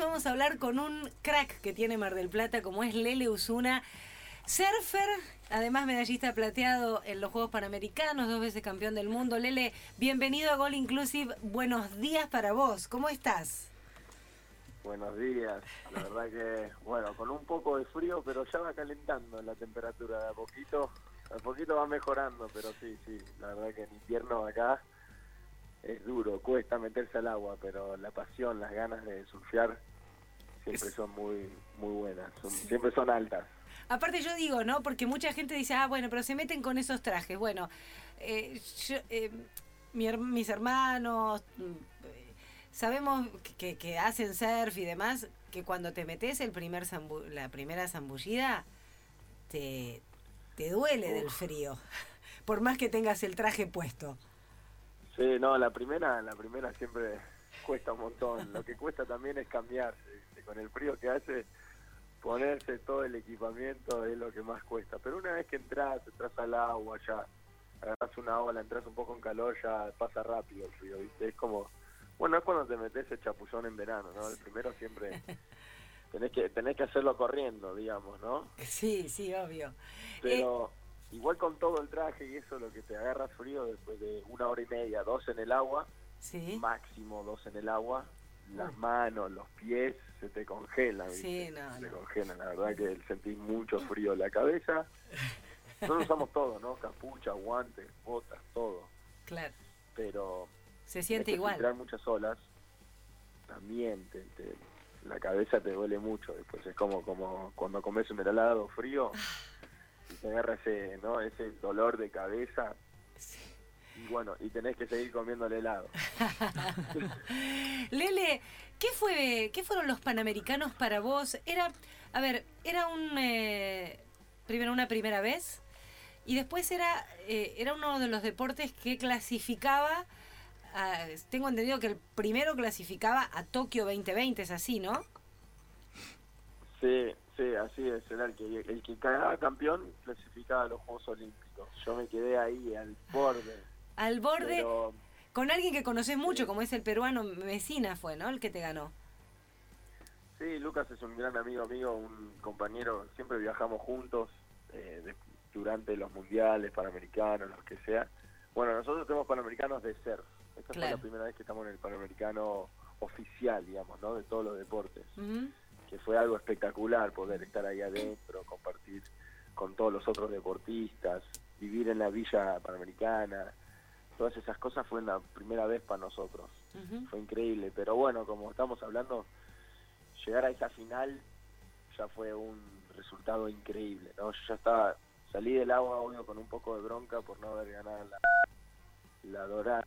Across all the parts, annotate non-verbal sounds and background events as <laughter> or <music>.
vamos a hablar con un crack que tiene Mar del Plata, como es Lele Usuna. Surfer, además medallista plateado en los Juegos Panamericanos, dos veces campeón del mundo. Lele, bienvenido a Gol Inclusive. Buenos días para vos. ¿Cómo estás? Buenos días. La verdad que, bueno, con un poco de frío, pero ya va calentando la temperatura de a poquito. A poquito va mejorando, pero sí, sí. La verdad que en invierno acá es duro, cuesta meterse al agua, pero la pasión, las ganas de surfear siempre son muy muy buenas, siempre son altas. Aparte yo digo, ¿no? Porque mucha gente dice, ah, bueno, pero se meten con esos trajes. Bueno, eh, eh, mis hermanos, mm, sabemos que, hacen surf y demás, que cuando te metes el primer la primera zambullida, te, te duele del frío, <laughs> por más que tengas el traje puesto. Sí, no, la primera, la primera siempre cuesta un montón. Lo que cuesta también es cambiarse, con el frío que hace, ponerse todo el equipamiento es lo que más cuesta. Pero una vez que entras, entras al agua, ya agarras una ola, entras un poco en calor, ya pasa rápido el frío, ¿viste? Es como bueno, es cuando te metes el chapullón en verano, ¿no? El primero siempre <laughs> tenés que tenés que hacerlo corriendo, digamos, ¿no? Sí, sí, obvio. Pero eh, igual con todo el traje y eso, lo que te agarra frío después de una hora y media, dos en el agua, ¿Sí? máximo dos en el agua, las manos, los pies se te congelan. Sí, no, se te congelan, la verdad que sentís mucho frío. La cabeza, nosotros usamos todo, ¿no? Capucha, guantes, botas, todo. Claro. Pero se siente igual. Tirar muchas olas, también te, la cabeza te duele mucho. Después es como, como cuando comes un helado frío y te agarra ese, ¿no? ese dolor de cabeza. Y bueno, y tenés que seguir comiendo el helado. <laughs> Lele, ¿qué fue, qué fueron los panamericanos para vos? Era, a ver, era un eh, primero una primera vez y después era eh, era uno de los deportes que clasificaba Ah, tengo entendido que el primero clasificaba a Tokio 2020, es así, ¿no? Sí, sí, así es. Era el que, el que quedaba campeón clasificaba a los Juegos Olímpicos. Yo me quedé ahí, al borde. Al borde, con alguien que conoces mucho, como es el peruano Mesina fue, ¿no? El que te ganó. Sí, Lucas es un gran amigo mío, un compañero, siempre viajamos juntos eh, durante los mundiales, panamericanos, los que sea. Bueno, nosotros tenemos panamericanos de surf esta fue la primera vez que estamos en el Panamericano oficial, digamos, ¿no? De todos los deportes. Que fue algo espectacular poder estar ahí adentro, compartir con todos los otros deportistas, vivir en la villa panamericana. Todas esas cosas fue la primera vez para nosotros. Fue increíble. Pero bueno, como estamos hablando, llegar a esa final ya fue un resultado increíble, ¿no? Yo ya estaba, salí del agua, obvio, con un poco de bronca por no haber ganado la, la dorada,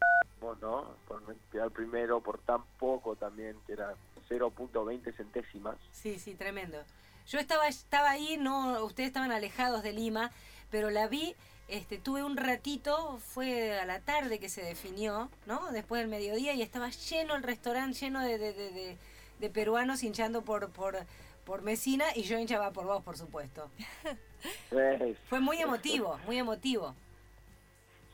¿no? Por quedar primero por tan poco también, que era 0.20 centésimas. Sí, sí, tremendo. Yo estaba, estaba ahí, no, ustedes estaban alejados de Lima, pero la vi, este, tuve un ratito, fue a la tarde que se definió, ¿no? Después del mediodía y estaba lleno el restaurante, lleno de, de, de, de peruanos hinchando por, por, por Mesina y yo hinchaba por vos, por supuesto. Fue muy emotivo, muy emotivo.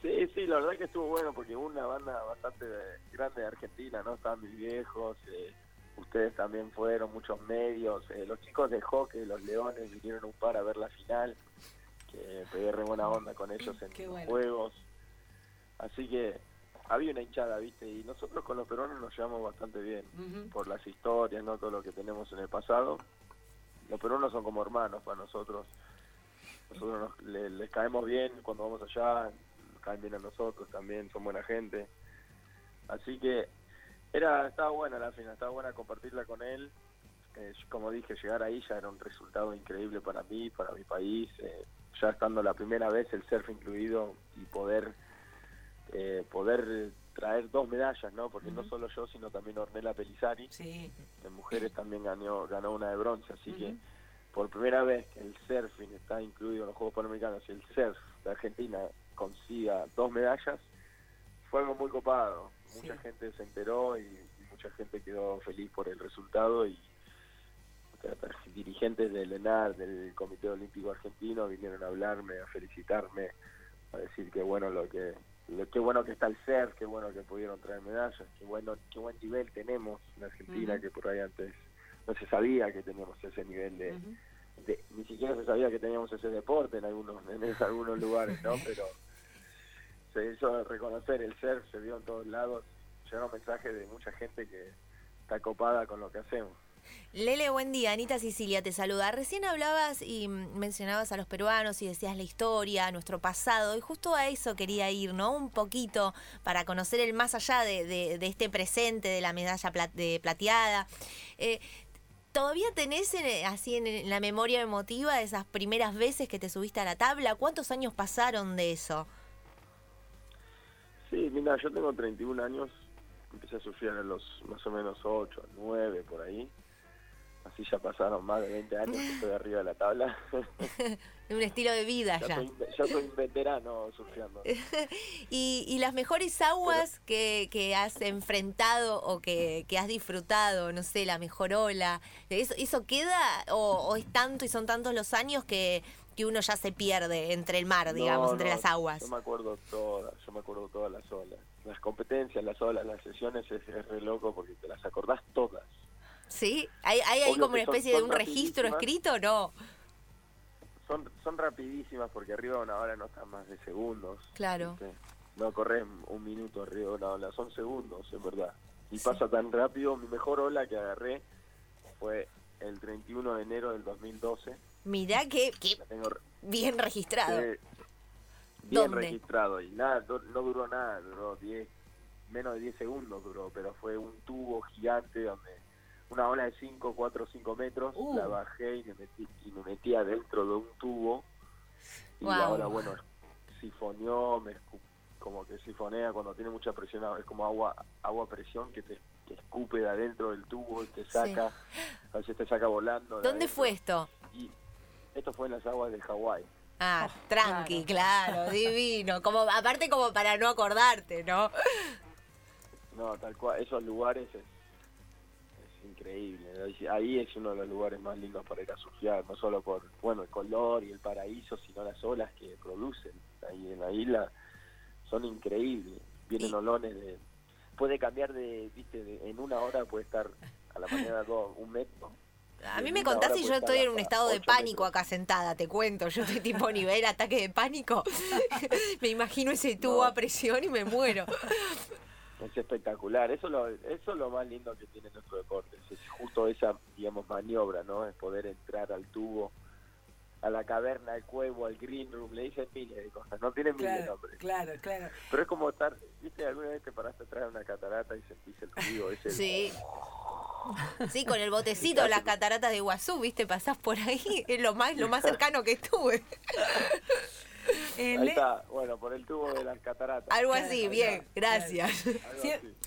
Sí, sí, la verdad que estuvo bueno porque una banda bastante grande de Argentina, ¿no? Estaban mis viejos, eh, ustedes también fueron, muchos medios, eh, los chicos de hockey, los Leones, vinieron un par a ver la final, que pegué re buena onda con ellos en los juegos. Así que había una hinchada, ¿viste? Y nosotros con los peruanos nos llevamos bastante bien, por las historias, ¿no? Todo lo que tenemos en el pasado. Los peruanos son como hermanos para nosotros. Nosotros les caemos bien cuando vamos allá, caen bien a nosotros también, son buena gente. Así que era estaba buena la final, estaba buena compartirla con él. Eh, como dije, llegar ahí ya era un resultado increíble para mí, para mi país. Eh, ya estando la primera vez el surf incluido y poder eh, poder traer dos medallas, ¿no? Porque no solo yo, sino también Ornella Pelizari. Sí. En mujeres también ganó ganó una de bronce, así que por primera vez que el surfing está incluido en los Juegos Panamericanos y el surf de Argentina consiga dos medallas, fue algo muy copado. Mucha gente se enteró y, mucha gente quedó feliz por el resultado y dirigentes del ENAR, del Comité Olímpico Argentino, vinieron a hablarme, a felicitarme, a decir que bueno lo que qué bueno que está el ser, qué bueno que pudieron traer medallas, qué bueno, qué buen nivel tenemos en Argentina, que por ahí antes no se sabía que teníamos ese nivel de, ni siquiera se sabía que teníamos ese deporte en algunos en <laughs> algunos lugares no <laughs> pero se hizo reconocer el surf se vio en todos lados. Llegaron mensajes de mucha gente que está copada con lo que hacemos Lele, buen día. Anita Sicilia te saluda. Recién hablabas y mencionabas a los peruanos y decías la historia, nuestro pasado, y justo a eso quería ir, ¿no? Un poquito para conocer el más allá de, este presente, de la medalla de plateada. Eh, ¿Todavía tenés así en, la memoria emotiva esas primeras veces que te subiste a la tabla? ¿Cuántos años pasaron de eso? Sí, mira, yo tengo 31 años, empecé a sufrir a los más o menos 8, 9 por ahí así ya pasaron más de 20 años que estoy arriba de la tabla. <laughs> un estilo de vida ya. ya soy un veterano surfeando. <laughs> ¿Y, ¿Y, las mejores aguas que, que, has enfrentado o que, que, has disfrutado, no sé, la mejor ola, ¿eso, eso queda o, es tanto y son tantos los años que, que uno ya se pierde entre el mar, digamos, entre las aguas? Yo me acuerdo todas, yo me acuerdo todas las olas. Las competencias, las olas, las sesiones es, es re loco porque te las acordás todas. ¿Sí? ¿Hay, hay ahí como una especie de un registro escrito o no? Son, son rapidísimas porque arriba de una hora no están más de segundos. Claro. No corres un minuto arriba de una ola, son segundos, en verdad. Y pasa tan rápido. Mi mejor ola que agarré fue el 31 de enero del 2012. Mirá que, bien registrado. bien registrado. Y nada, no, no, duró nada, duró 10, menos de 10 segundos duró, pero fue un tubo gigante donde una ola de 5, 4, 5 metros, uh. la bajé y me, metí, y me metí adentro de un tubo y la ola, bueno, sifoneó, me como que sifonea cuando tiene mucha presión, es como agua agua presión que te, escupe de adentro del tubo y te saca, a veces te saca volando. ¿Dónde fue esto? Y esto fue en las aguas de Hawái. Ah, tranqui, claro, <laughs> divino. Como aparte como para no acordarte, ¿no? No, tal cual, esos lugares es, increíble. Ahí es uno de los lugares más lindos para ir a surfear, no solo por bueno el color y el paraíso, sino las olas que producen ahí en la isla son increíbles. Vienen olones de puede cambiar de, viste, en una hora puede estar a la mañana dos, un metro. A mí me contás y yo estoy en un estado de pánico acá sentada, te cuento. Yo estoy tipo nivel ataque de pánico. <laughs> <laughs> me imagino ese tubo a presión y me muero es espectacular. Eso lo, eso es lo más lindo que tiene nuestro deporte. Es justo esa, digamos, maniobra, ¿no? Es poder entrar al tubo, a la caverna, al cuevo, al green room. Le dicen miles de cosas. No tienen miles de nombres. Claro, claro. Pero es como estar, ¿viste? Alguna vez te paraste atrás de una catarata y sentís el ruido ese. Sí. <laughs> Sí, con el botecito, las cataratas de Iguazú, ¿viste? Pasás por ahí. Es lo más, lo más cercano que estuve. <laughs> Ahí está, bueno, por el tubo de las cataratas. Algo así, bien, gracias.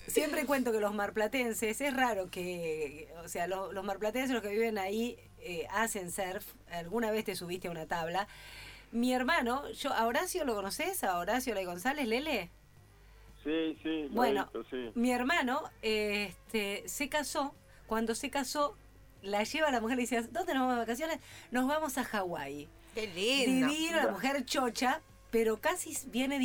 Siempre cuento que los marplatenses, es raro que, o sea, los, marplatenses, los que viven ahí, eh, hacen surf. Alguna vez te subiste a una tabla. Mi hermano, yo, ¿a Horacio lo conoces? ¿A Horacio Ley González, Lele? Sí, sí, bueno, mi hermano este, se casó. Cuando se casó, la lleva a la mujer y le dice, ¿dónde nos vamos de vacaciones? Nos vamos a Hawái. Qué lindo. Divino, la mujer chocha, pero casi viene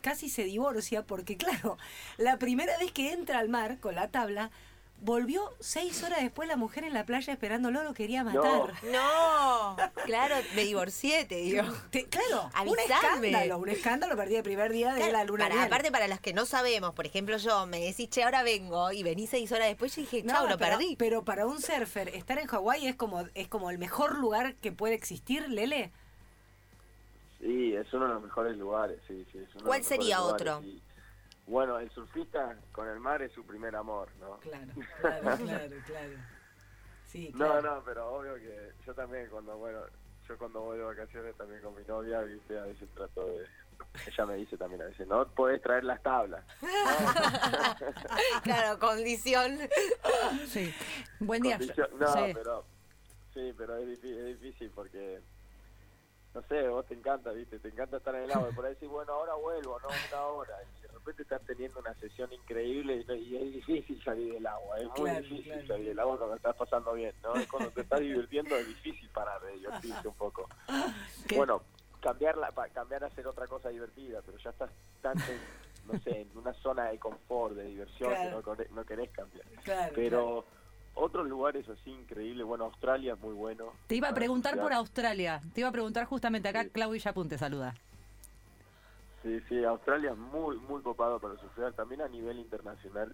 casi se divorcia porque <laughs> claro, la primera vez que entra al mar con la tabla Volvió seis horas después la mujer en la playa esperándolo, lo quería matar. No, claro, me divorcié, te digo. claro, un escándalo, un escándalo perdí el primer día de la luna para, Aparte, para los que no sabemos, por ejemplo, yo me decís, che, ahora vengo y vení seis horas después, y dije, chau, lo perdí. Pero para un surfer, estar en Hawái es como, es como el mejor lugar que puede existir, Lele. Sí, es uno de los mejores lugares, sí, sí. ¿Cuál sería otro? Bueno, el surfista con el mar es su primer amor, ¿no? Claro, <laughs> claro, claro, claro. Sí, No, no, pero obvio que yo también cuando, bueno, yo cuando voy de vacaciones también con mi novia, viste, a veces trato de... Ella me dice también a veces, no puedes traer las tablas. <laughs> claro, condición. Sí. Buen día. no, pero... Sí, pero es difícil, es difícil porque no sé, vos te encanta, ¿viste? Te encanta estar en el agua. Y por ahí decís, bueno, ahora vuelvo, no una hora. Repente estás teniendo una sesión increíble y, es difícil salir del agua. Es muy difícil salir del agua cuando estás pasando bien, ¿no? Cuando te estás divirtiendo es difícil parar de divertirte un poco. <laughs> Bueno, cambiarla, cambiar a hacer otra cosa divertida, pero ya estás tan no sé, en una zona de confort, de diversión que no, no querés cambiar. pero otros lugares así increíbles, bueno, Australia es muy bueno. Te iba a para preguntar por. Australia. Te iba a preguntar justamente acá, Sí. Claudia Yapun te saluda. Sí, sí, Australia es muy, muy copado para surfear, también a nivel internacional.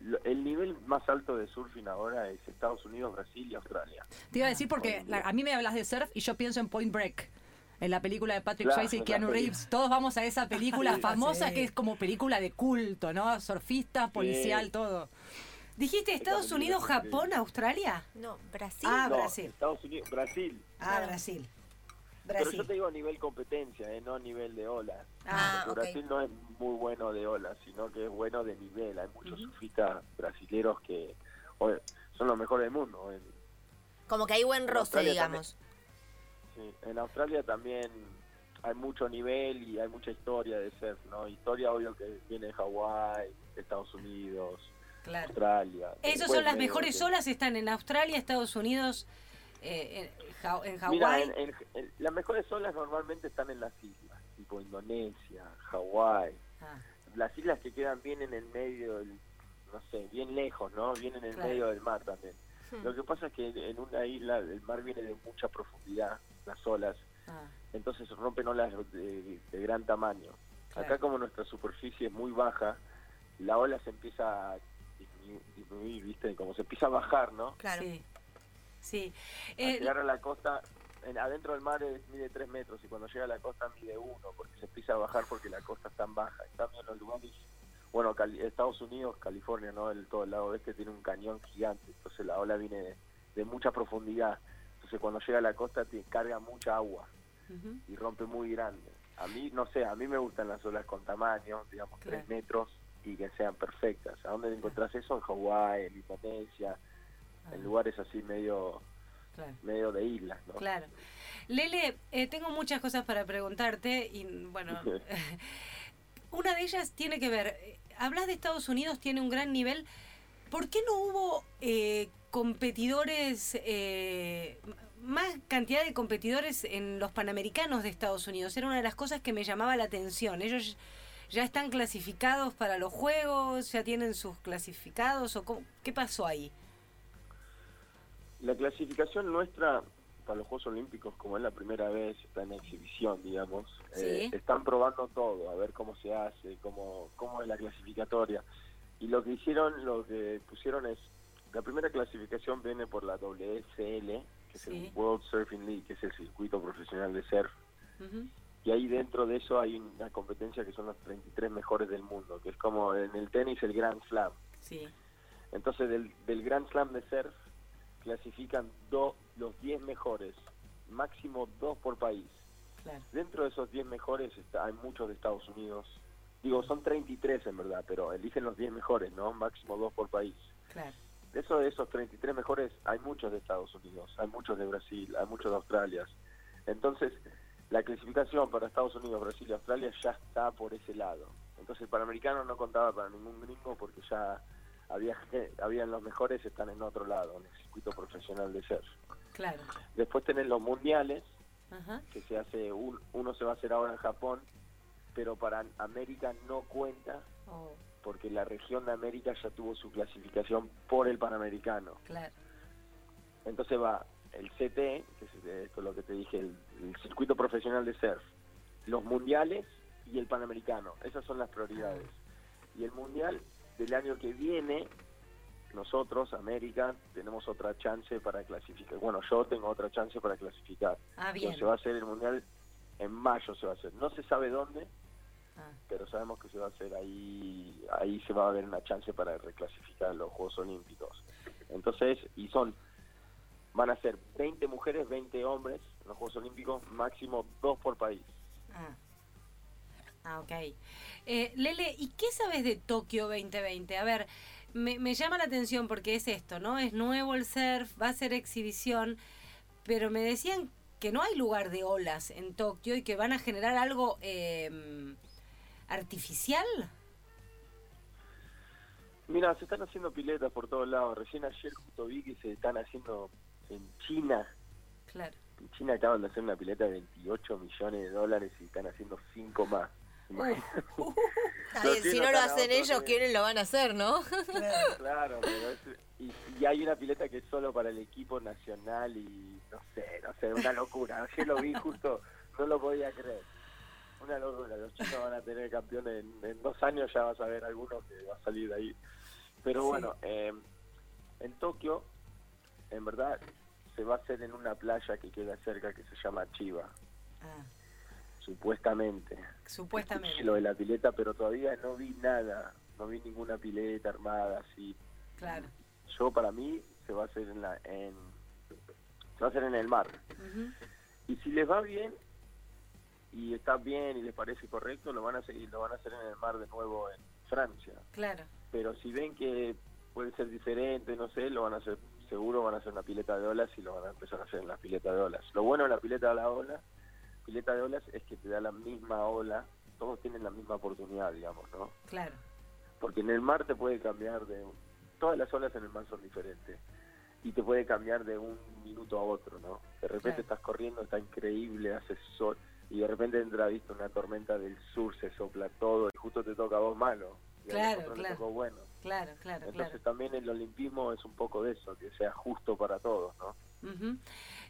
Lo- El nivel más alto de surfing ahora es Estados Unidos, Brasil y Australia. Te iba a decir porque la- a mí me hablas de surf y yo pienso en Point Break. En la película de Patrick Claro, Swayze y Keanu Reeves, todos vamos a esa película <laughs> Sí. famosa Sí. que es como película de culto, ¿no? Surfista, policial, todo. ¿Dijiste Estados Esta Unidos, Japón, Australia? No, Brasil. Ah, No, Brasil. Estados Unidos, Brasil. Ah, Claro. Brasil. Pero yo te digo a nivel competencia, eh, no a nivel de olas. Ah. Brasil no es muy bueno de olas, sino que es bueno de nivel. Hay muchos surfistas brasileros que oye, son los mejores del mundo. En, Como que hay buen roce, digamos. sí, en Australia también hay mucho nivel y hay mucha historia de surf, ¿no? Historia obvio que viene de Hawái, Estados Unidos, Claro. Australia. Esas son las mejores que- olas, están en Australia, Estados Unidos, eh, en, en Mira, Hawái. las mejores olas normalmente están en las islas, tipo Indonesia, Hawái. Ah, las islas que quedan bien en el medio, del, no sé, bien lejos, ¿no? Bien en el Claro. medio del mar también. Hmm. Lo que pasa es que en una isla el mar viene de mucha profundidad, las olas, ah, entonces rompen olas de, de gran tamaño. Claro. Acá como nuestra superficie es muy baja, la ola se empieza a disminu- disminuir, ¿viste? Como se empieza a bajar, ¿no? Claro. Sí. Sí. Al Eh, llegar a la costa, en- adentro del mar es- mide 3 metros y cuando llega a la costa mide 1 porque se empieza a bajar porque la costa está tan baja. En cambio, en los lugares, bueno, Cali- Estados Unidos, California, ¿no? El, todo el lado oeste tiene un cañón gigante, entonces la ola viene de, de mucha profundidad. Entonces, cuando llega a la costa, te carga mucha agua y rompe muy grande. A mí, no sé, a mí me gustan las olas con tamaño, digamos, Claro. 3 metros y que sean perfectas. ¿A dónde encontrás eso? En Hawái, en Indonesia, en Ah. lugares así medio claro. medio de islas, ¿no? Claro. Lele, eh, tengo muchas cosas para preguntarte y bueno, <laughs> <laughs> una de ellas tiene que ver, eh, hablas de Estados Unidos, tiene un gran nivel, ¿por qué no hubo eh, competidores, eh, más cantidad de competidores en los Panamericanos de Estados Unidos? Era una de las cosas que me llamaba la atención. Ellos ya están clasificados para los Juegos, ya tienen sus clasificados o cómo- qué pasó ahí? La clasificación nuestra para los Juegos Olímpicos, como es la primera vez, está en exhibición, digamos. eh, Sí. están probando todo, a ver cómo se hace, cómo, cómo es la clasificatoria. Y lo que hicieron, lo que pusieron es, la primera clasificación viene por la WSL, que es Sí. el World Surfing League, que es el circuito profesional de surf. Y ahí dentro de eso hay una competencia que son los 33 mejores del mundo, que es como en el tenis el Grand Slam. Sí. Entonces del, del Grand Slam de surf clasifican do- los 10 mejores, máximo dos por país. Claro. Dentro de esos 10 mejores está, hay muchos de Estados Unidos. Digo, son 33 en verdad, pero eligen los 10 mejores, ¿no? Máximo dos por país. Claro. De esos, de esos 33 mejores hay muchos de Estados Unidos, hay muchos de Brasil, hay muchos de Australia. Entonces, la clasificación para Estados Unidos, Brasil y Australia ya está por ese lado. Entonces, el Panamericano no contaba para ningún gringo porque ya <laughs> había los mejores están en otro lado, en el circuito profesional de surf. Claro. Después tenés los mundiales, Ajá. que se hace un- uno se va a hacer ahora en Japón, pero para América no cuenta Oh, porque la región de América ya tuvo su clasificación por el Panamericano. claro. Entonces va el CT, que es eh, esto es lo que te dije, el, el circuito profesional de surf, los mundiales y el Panamericano. Esas son las prioridades. Y el mundial del año que viene, nosotros, América, tenemos otra chance para clasificar. Bueno, yo tengo otra chance para clasificar. Ah, bien. Se va a hacer el mundial en mayo, se va a hacer. No se sabe dónde, Ah, pero sabemos que se va a hacer ahí, ahí se va a haber una chance para reclasificar los Juegos Olímpicos. Entonces, y son, van a ser 20 mujeres, 20 hombres en los Juegos Olímpicos, máximo dos por país. ah. Ah, ok. Eh, Lele, ¿y qué sabes de Tokio 2020? A ver, me, me llama la atención porque es esto, ¿no? Es nuevo el surf, va a ser exhibición, pero me decían que no hay lugar de olas en Tokio y que van a generar algo eh, artificial. Mira, se están haciendo piletas por todos lados. Recién ayer justo vi que se están haciendo en China. Claro. En China acaban de hacer una pileta de 28 millones de dólares y están haciendo 5 más. <laughs> bien, si no lo hacen ellos, que- ¿quiénes lo van a hacer, no? Claro, <laughs> pero es- y, y hay una pileta que es solo para el equipo nacional y no sé, no sé, una locura. <laughs> Ayer lo vi justo, no lo podía creer. Una locura, los chicos van a tener campeones en, en dos años, ya vas a ver algunos que va a salir de ahí. Pero Sí. bueno, eh, en Tokio, en verdad, se va a hacer en una playa que queda cerca que se llama Chiba, Ah, supuestamente. supuestamente. Lo de la pileta, pero todavía no vi nada, no vi ninguna pileta armada así. Claro. Yo para mí se va a hacer en la en se va a hacer en el mar. Y si les va bien y está bien y les parece correcto, lo van a seguir, lo van a hacer en el mar de nuevo en Francia. Claro. Pero si ven que puede ser diferente, no sé, lo van a hacer seguro van a hacer una pileta de olas y lo van a empezar a hacer en la pileta de olas. Lo bueno de la pileta de la ola, pileta de olas es que te da la misma ola, todos tienen la misma oportunidad, digamos, ¿no? Claro. porque en el mar te puede cambiar de todas las olas en el mar son diferentes y te puede cambiar de un minuto a otro no de repente Claro. estás corriendo está increíble hace sol y de repente entra viste una tormenta del sur se sopla todo y justo te toca a vos malo y a Claro, le claro. tocó bueno Claro, claro, entonces claro. también el olimpismo es un poco de eso que sea justo para todos no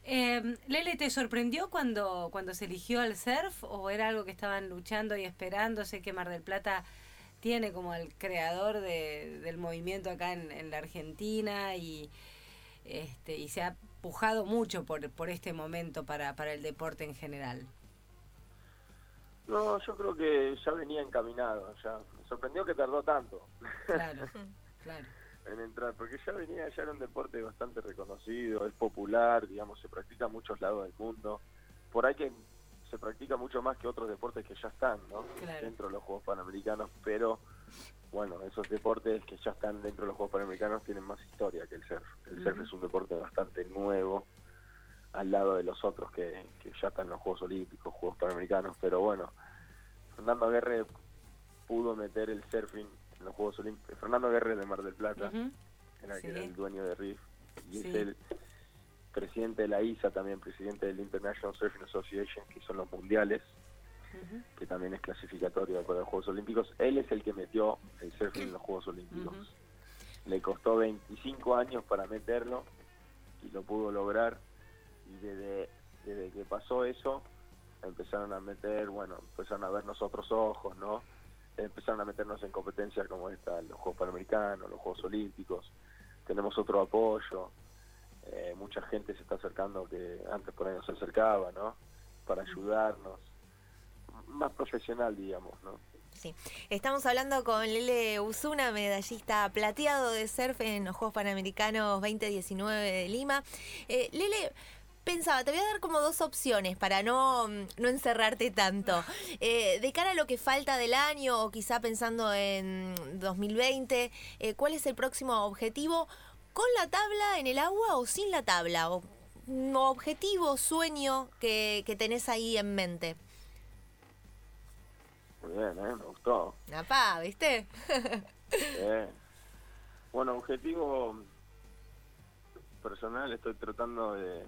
Eh, Lele, ¿te sorprendió cuando, cuando se eligió al surf o era algo que estaban luchando y esperando? Sé que Mar del Plata tiene como al creador de- del movimiento acá en, en la Argentina y, este, y se ha pujado mucho por, por este momento para, para el deporte en general. no yo creo que ya venía encaminado ya me sorprendió que tardó tanto Claro, <laughs> claro. En entrar, porque ya venía, ya era un deporte bastante reconocido, es popular, digamos, se practica en muchos lados del mundo. Por ahí que se practica mucho más que otros deportes que ya están, ¿no? Claro. Dentro de los Juegos Panamericanos, pero bueno, esos deportes que ya están dentro de los Juegos Panamericanos tienen más historia que el surf. El surf es un deporte bastante nuevo al lado de los otros que, que ya están en los Juegos Olímpicos, Juegos Panamericanos, pero bueno, Fernando Aguerre pudo meter el surfing en los Juegos Olímpicos. Fernando Aguerre de Mar del Plata era, que Sí. era el dueño de RIF y Sí. es el presidente de la ISA también, presidente del International Surfing Association, que son los mundiales, que también es clasificatorio para los Juegos Olímpicos. Él es el que metió el surfing en los Juegos Olímpicos. Le costó 25 años para meterlo y lo pudo lograr. Y desde, desde que pasó eso, empezaron a meter, bueno, empezaron a vernos otros ojos, ¿no? Empezaron a meternos en competencias como esta, los Juegos Panamericanos, los Juegos Olímpicos. Tenemos otro apoyo. Eh, mucha gente se está acercando que antes por ahí no se acercaba, ¿no? Para ayudarnos. Más profesional, digamos, ¿no? Sí. Estamos hablando con Lele Usuna, medallista plateado de surf en los Juegos Panamericanos 2019 de Lima. Eh, Lele, pensaba, te voy a dar como dos opciones para no, mm, no encerrarte tanto. Eh, de cara a lo que falta del año o quizá pensando en 2020, eh, ¿cuál es el próximo objetivo? ¿Con la tabla en el agua o sin la tabla? O, mm, objetivo, sueño que, que tenés ahí en mente. Muy bien, ¿eh? Me gustó. Napá, ¿viste? Bien. <laughs> Bueno, objetivo personal, estoy tratando de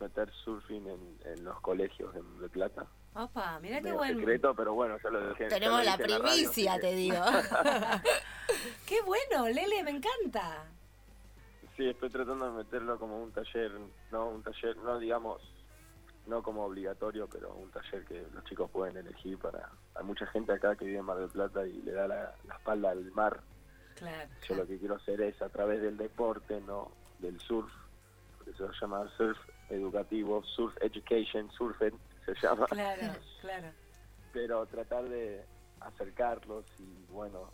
meter surfing en, en los colegios de, de Plata. Opa, mira qué bueno. secreto, pero bueno, ya lo dejé. ya Tenemos la radio, primicia, te digo. <laughs> Qué bueno, Lele, me encanta. Sí, estoy tratando de meterlo como un taller, no un taller, no digamos, no como obligatorio, pero un taller que los chicos pueden elegir para... Hay mucha gente acá que vive en Mar del Plata y le da la, la espalda al mar. Claro. Yo lo que quiero hacer es a través del deporte, no del surf, por eso se llama surf educativo, surf education, surfen se llama, Claro, <laughs> claro. pero tratar de acercarlos y bueno,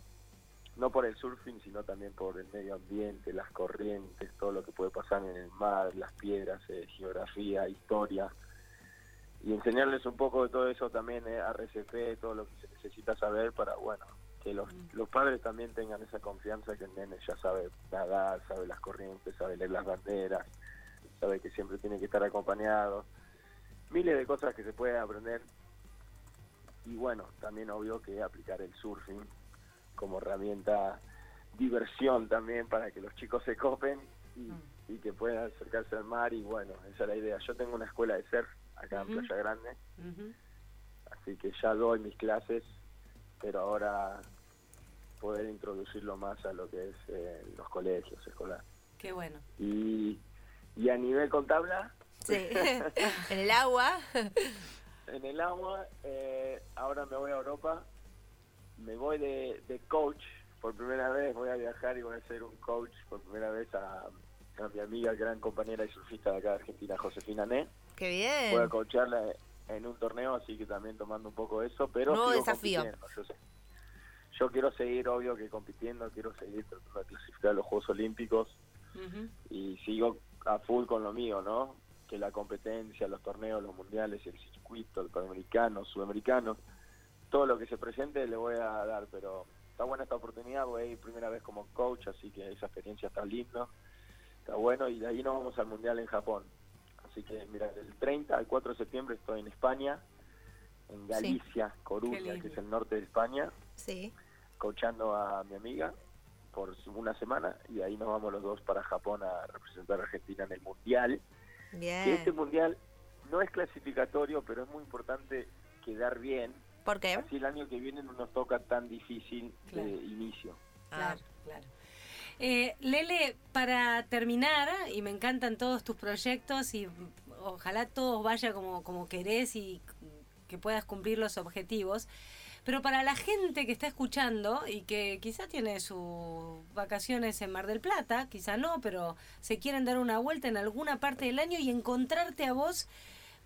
no por el surfing, sino también por el medio ambiente, las corrientes, todo lo que puede pasar en el mar, las piedras, eh, geografía, historia, y enseñarles un poco de todo eso también, eh, RCP, todo lo que se necesita saber para, bueno, que los, los padres también tengan esa confianza que el nene ya sabe nadar, sabe las corrientes, sabe leer las banderas, sabe que siempre tiene que estar acompañado. Miles de cosas que se pueden aprender. Y bueno, también obvio que aplicar el surfing como herramienta diversión también para que los chicos se copen y, y que puedan acercarse al mar y bueno, esa es la idea. Yo tengo una escuela de surf acá en Playa Grande, así que ya doy mis clases, pero ahora poder introducirlo más a lo que es eh, los colegios escolares. Qué bueno. Y, y a nivel con tabla, Sí. <laughs> en el agua. en el agua, eh, ahora me voy a Europa, me voy de, de coach, por primera vez voy a viajar y voy a ser un coach por primera vez a, a mi amiga, gran compañera y surfista de acá de Argentina, Josefina Né. Qué Voy a bien. coacharla en un torneo, así que también tomando un poco eso, pero Nuevo desafío. Yo, sé. yo quiero seguir, obvio que compitiendo, quiero seguir tratando de clasificar a los Juegos Olímpicos y sigo a full con lo mío, ¿no? Que la competencia, los torneos, los mundiales, el circuito, el panamericano, sudamericano, todo lo que se presente le voy a dar, pero está buena esta oportunidad, voy a ir primera vez como coach, así que esa experiencia está linda, está bueno, y de ahí nos vamos al mundial en Japón. Así que, mira, del 30 al 4 de septiembre estoy en España, en Galicia, Coruña, que es el norte de España, Sí. coachando a mi amiga por una semana y ahí nos vamos los dos para Japón a representar a Argentina en el mundial. Que este Bien. mundial no es clasificatorio, pero es muy importante quedar bien. ¿Por qué? Así el año que viene no nos toca tan difícil Claro. de inicio. Ah, Claro, claro. Eh, Lele, para terminar, y me encantan todos tus proyectos y ojalá todo vaya como, como querés y que puedas cumplir los objetivos, pero para la gente que está escuchando y que quizá tiene sus vacaciones en Mar del Plata, quizá no, pero se quieren dar una vuelta en alguna parte del año y encontrarte a vos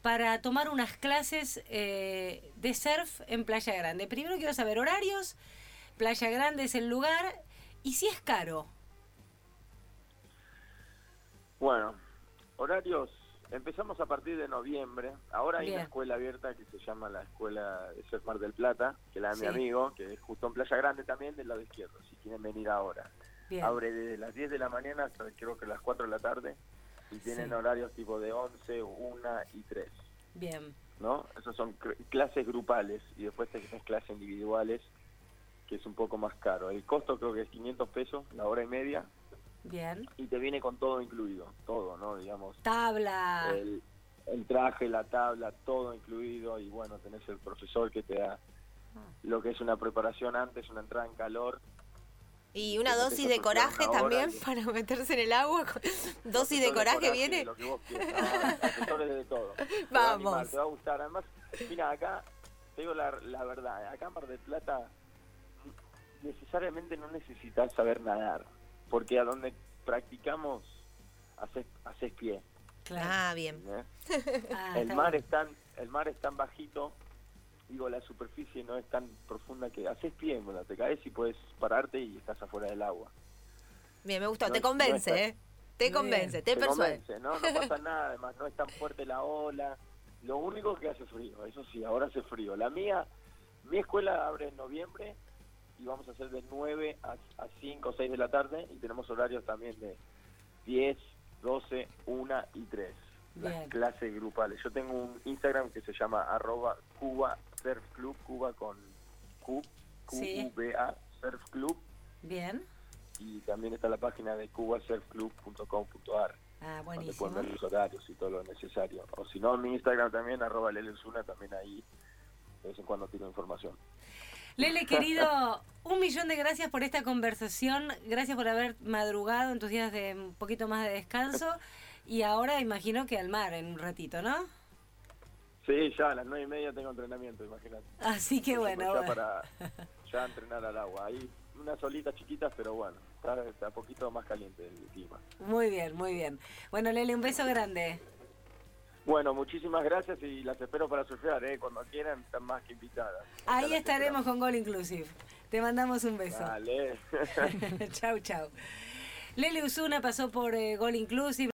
para tomar unas clases eh, de surf en Playa Grande. Primero quiero saber horarios, Playa Grande es el lugar y si es caro. Bueno, horarios, empezamos a partir de noviembre. Ahora hay Bien. una escuela abierta que se llama la Escuela de Surf Mar del Plata, que la de Sí. mi amigo, que es justo en Playa Grande también, del lado izquierdo, si quieren venir ahora. Bien. Abre desde las 10 de la mañana hasta creo que las 4 de la tarde y tienen Sí. horarios tipo de 11, 1 y 3, Bien. ¿no? Esas son cl- clases grupales y después tenés clases individuales que es un poco más caro. El costo creo que es 500 pesos la hora y media Bien. y te viene con todo incluido, todo, ¿no? Digamos, Tabla. el, el traje, la tabla, todo incluido y bueno, tenés el profesor que te da lo que es una preparación antes, una entrada en calor Y una dosis de coraje también <laughs> para meterse en el agua. <laughs> dosis de coraje viene. Lo que vos no, profesores de todo. Te va a Vamos. te va a gustar. Además, mira, acá, te digo la, la verdad, acá en Mar del Plata necesariamente no necesitas saber nadar, porque a donde practicamos haces, haces pie. Claro. Ah, bien. <laughs> Ah, el mar bueno. es tan el mar es tan bajito digo la superficie no es tan profunda que haces pie bueno te caes y puedes pararte y estás afuera del agua Bien, me gustó. No te no convence, ¿eh? Te convence, te Te persuade. convence, ¿no? No pasa <laughs> nada, además no es tan fuerte la ola. Lo único es que hace frío, eso sí, ahora hace frío. La mía, mi escuela abre en noviembre y vamos a hacer de 9 a, a 5 o 6 de la tarde y tenemos horarios también de 10, 12, 1 y 3. Las clases grupales. Yo tengo un Instagram que se llama arroba Cuba Surf Club, Cuba con Q, Sí. Q-U-B-A, Surf Club. Bien. Y también está la página de cubasurfclub.com.ar Ah, donde buenísimo. pueden ver los horarios y todo lo necesario. O si no, mi Instagram también, arroba Lelenzuna, también ahí de vez en cuando tiro información. Lele, querido, un millón de gracias por esta conversación. Gracias por haber madrugado en tus días de un poquito más de descanso. Y ahora imagino que al mar en un ratito, ¿no? Sí, ya a las nueve y media tengo entrenamiento, imagínate. Así que bueno. Ya bueno. para <laughs> ya entrenar al agua. Ahí unas solitas chiquitas, pero bueno, está, está un poquito más caliente el clima. Muy bien, muy bien. Bueno, Lele, un beso grande. Bueno, muchísimas gracias y las espero para surfear, ¿eh? Cuando quieran, están más que invitadas. Ahí estaremos esperamos. con Gol Inclusive. Te mandamos un beso. Dale. <laughs> chau, chau. Lele Usuna pasó por eh, Gol Inclusive.